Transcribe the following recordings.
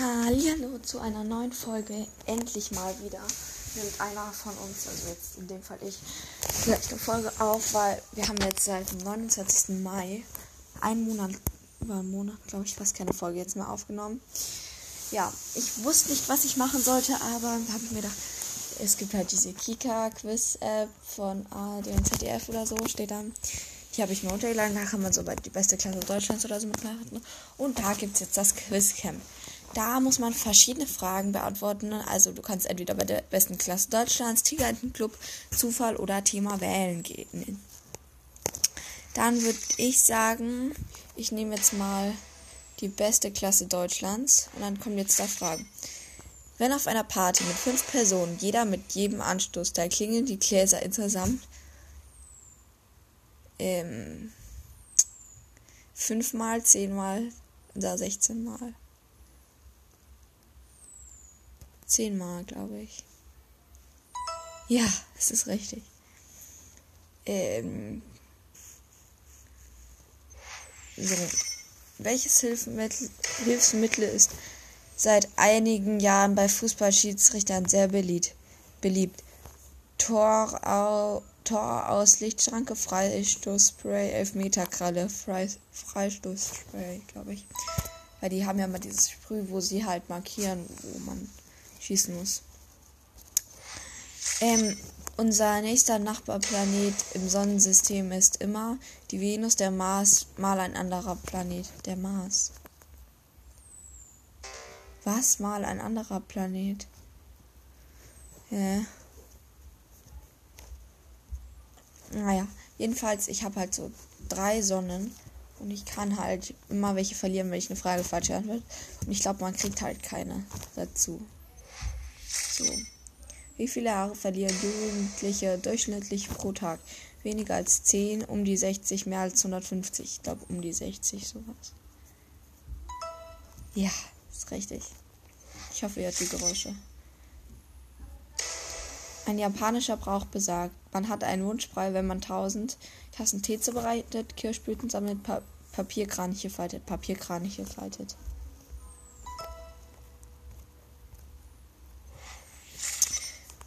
Hallo zu einer neuen Folge. Endlich mal wieder nimmt einer von uns, also jetzt in dem Fall ich, vielleicht eine Folge auf, weil wir haben jetzt seit dem 29. Mai, einen Monat, über einen Monat, glaube ich, fast keine Folge jetzt mehr aufgenommen. Ja, ich wusste nicht, was ich machen sollte, aber habe ich mir gedacht, es gibt halt diese Kika-Quiz-App von ARD und ZDF oder so, steht da. Die habe ich mir runtergeladen, da kann man so bei die beste Klasse Deutschlands oder so mitmachen. Und da gibt es jetzt das Quizcamp. Da muss man verschiedene Fragen beantworten. Also du kannst entweder bei der besten Klasse Deutschlands, Tigerentenclub, Zufall oder Thema wählen gehen. Dann würde ich sagen, ich nehme jetzt mal die beste Klasse Deutschlands und dann kommen jetzt da Fragen. Wenn auf einer Party mit fünf Personen, jeder mit jedem Anstoß, da klingeln die Gläser insgesamt ähm, fünfmal, zehnmal oder sechzehnmal. Zehnmal, glaube ich. Ja, es ist richtig. Ähm, so. Welches Hilfsmittel, Hilfsmittel ist seit einigen Jahren bei Fußballschiedsrichtern sehr beliebt? beliebt? Tor, au, Tor aus Lichtschranke, Freistoßspray, Elfmeterkralle, Freistoßspray, glaube ich. Weil die haben ja mal dieses Sprüh, wo sie halt markieren, wo man schießen muss. Ähm, unser nächster Nachbarplanet im Sonnensystem ist immer die Venus, der Mars, mal ein anderer Planet, der Mars. Was? Mal ein anderer Planet? Ja. Naja, jedenfalls, ich habe halt so drei Sonnen und ich kann halt immer welche verlieren, wenn ich eine Frage falsch beantworte. Und ich glaube, man kriegt halt keine dazu. So. Wie viele Haare verlieren Jugendliche durchschnittlich pro Tag? Weniger als 10, um die 60, mehr als 150. Ich glaube, um die 60 sowas. Ja, ist richtig. Ich hoffe, ihr hört die Geräusche. Ein japanischer Brauch besagt, man hat einen Wunsch frei, wenn man 1000 Tassen Tee zubereitet, Kirschblüten sammelt, pa Papierkraniche faltet, Papierkraniche faltet.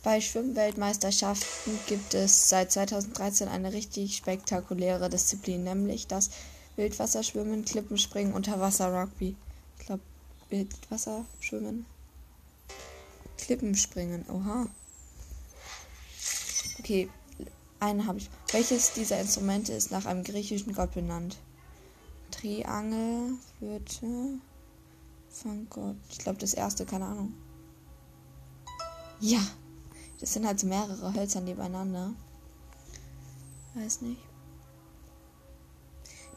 Bei Schwimmweltmeisterschaften gibt es seit 2013 eine richtig spektakuläre Disziplin, nämlich das Wildwasserschwimmen, Klippenspringen, Unterwasser-Rugby. Ich glaube, Wildwasserschwimmen. Klippenspringen, oha. Okay, eine habe ich. Welches dieser Instrumente ist nach einem griechischen Gott benannt? Triangel, Flöte, von Gott. Ich glaube, das erste, keine Ahnung. Ja, das sind halt so mehrere Hölzer nebeneinander. Weiß nicht.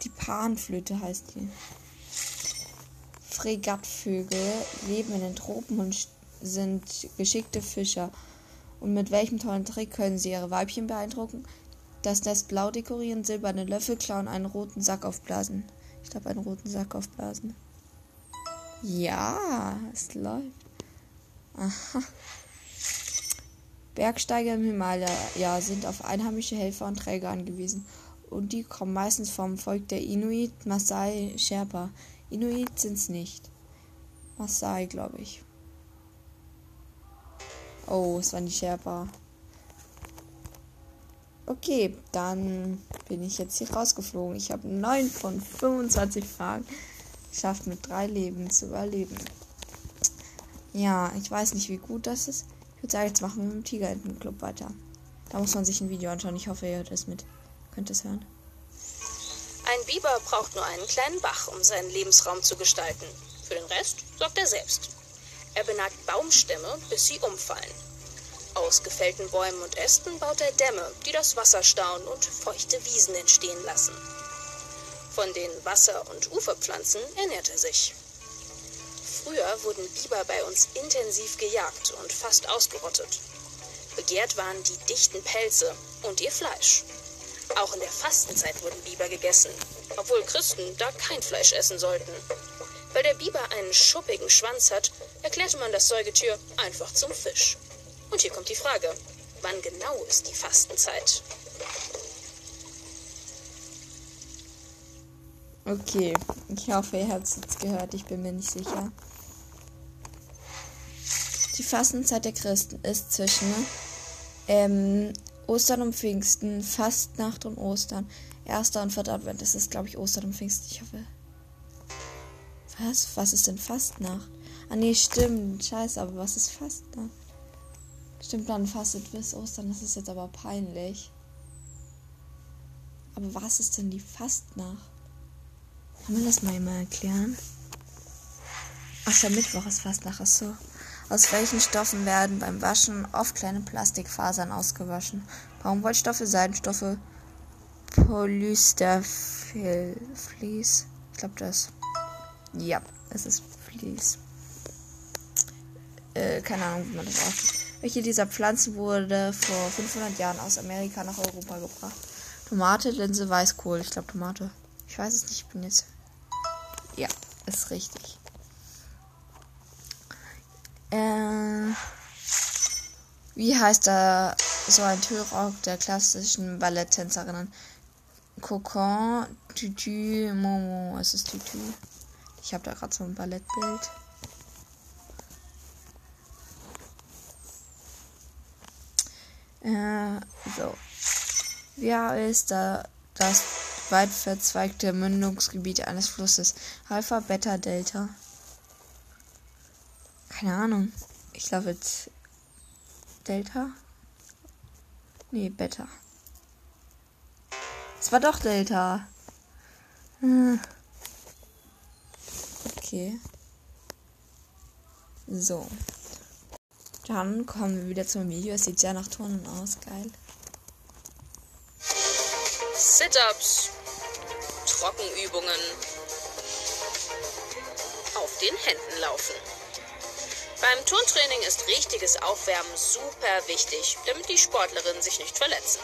Die Panflöte heißt die. Fregattvögel leben in den Tropen und sind geschickte Fischer. Und mit welchem tollen Trick können sie ihre Weibchen beeindrucken? Das Nest blau dekorieren, silberne Löffel klauen, einen roten Sack aufblasen. Ich glaube, einen roten Sack aufblasen. Ja, es läuft. Aha. Bergsteiger im Himalaya sind auf einheimische Helfer und Träger angewiesen. Und die kommen meistens vom Volk der Inuit, Maasai, Sherpa. Inuit sind's nicht. Maasai, glaube ich. Oh, es waren die Sherpa. Okay, dann bin ich jetzt hier rausgeflogen. Ich habe 9 von 25 Fragen geschafft, mit drei Leben zu überleben. Ja, ich weiß nicht, wie gut das ist würde sagen, jetzt machen wir mit dem Tigerentenclub weiter. Da muss man sich ein Video anschauen. Ich hoffe, ihr hört es mit. Könnt es hören. Ein Biber braucht nur einen kleinen Bach, um seinen Lebensraum zu gestalten. Für den Rest sorgt er selbst. Er benagt Baumstämme, bis sie umfallen. Aus gefällten Bäumen und Ästen baut er Dämme, die das Wasser stauen und feuchte Wiesen entstehen lassen. Von den Wasser- und Uferpflanzen ernährt er sich. Früher wurden Biber bei uns intensiv gejagt und fast ausgerottet. Begehrt waren die dichten Pelze und ihr Fleisch. Auch in der Fastenzeit wurden Biber gegessen, obwohl Christen da kein Fleisch essen sollten. Weil der Biber einen schuppigen Schwanz hat, erklärte man das Säugetier einfach zum Fisch. Und hier kommt die Frage, wann genau ist die Fastenzeit? Okay, ich hoffe, ihr habt es jetzt gehört, ich bin mir nicht sicher. Die Fastenzeit der Christen ist zwischen ähm, Ostern und Pfingsten, Fastnacht und Ostern, erster und vierter Advent. Das ist, glaube ich, Ostern und Pfingsten. Ich hoffe. Was? Was ist denn Fastnacht? Ah, nee, stimmt. Scheiße, aber was ist Fastnacht? Stimmt, dann fastet bis Ostern. Das ist jetzt aber peinlich. Aber was ist denn die Fastnacht? Kann man das mal mal erklären? Ach, der Mittwoch ist Fastnacht. Ach so. Aus welchen Stoffen werden beim Waschen oft kleine Plastikfasern ausgewaschen? Baumwollstoffe, Seidenstoffe, Polysterfleece. Ich glaube das. Ja, es ist Fleece. Äh, keine Ahnung, wie man das ausspricht. Welche dieser Pflanzen wurde vor 500 Jahren aus Amerika nach Europa gebracht? Tomate, Linse, Weißkohl. Ich glaube Tomate. Ich weiß es nicht, ich bin jetzt. Ja, ist richtig. Äh, wie heißt da so ein Tüllrock der klassischen Balletttänzerinnen? Cocon, Tütü, Momo. Es ist Tütü. Ich habe da gerade so ein Ballettbild. Äh, so. Wie ist da das weit verzweigte Mündungsgebiet eines Flusses? Alpha, Beta, Delta. Keine Ahnung. Ich glaube jetzt Delta. Nee, Beta. Es war doch Delta. Hm. Okay. So. Dann kommen wir wieder zum Video. Es sieht sehr nach Turnen aus. Geil. Sit-ups. Trockenübungen. Auf den Händen laufen. Beim Turntraining ist richtiges Aufwärmen super wichtig, damit die Sportlerinnen sich nicht verletzen.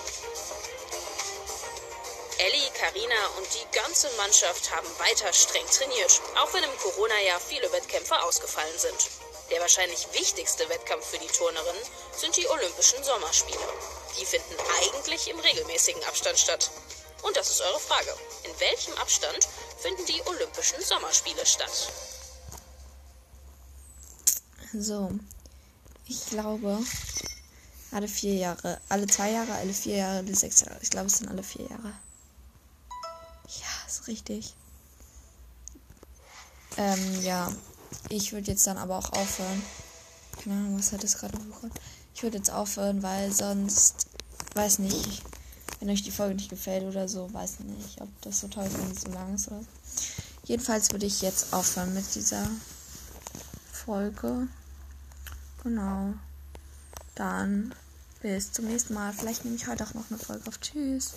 Ellie, Karina und die ganze Mannschaft haben weiter streng trainiert, auch wenn im Corona-Jahr viele Wettkämpfe ausgefallen sind. Der wahrscheinlich wichtigste Wettkampf für die Turnerinnen sind die Olympischen Sommerspiele. Die finden eigentlich im regelmäßigen Abstand statt. Und das ist eure Frage. In welchem Abstand finden die Olympischen Sommerspiele statt? So. Ich glaube, alle vier Jahre. Alle zwei Jahre, alle vier Jahre, alle sechs Jahre. Ich glaube, es sind alle vier Jahre. Ja, ist richtig. Ähm, ja. Ich würde jetzt dann aber auch aufhören. Keine Ahnung, was hat das gerade bekommen? Ich würde jetzt aufhören, weil sonst, weiß nicht, wenn euch die Folge nicht gefällt oder so, weiß nicht, ob das so toll ist, wenn es so lang ist oder so. Jedenfalls würde ich jetzt aufhören mit dieser Folge. Genau. Dann bis zum nächsten Mal. Vielleicht nehme ich heute auch noch eine Folge auf. Tschüss.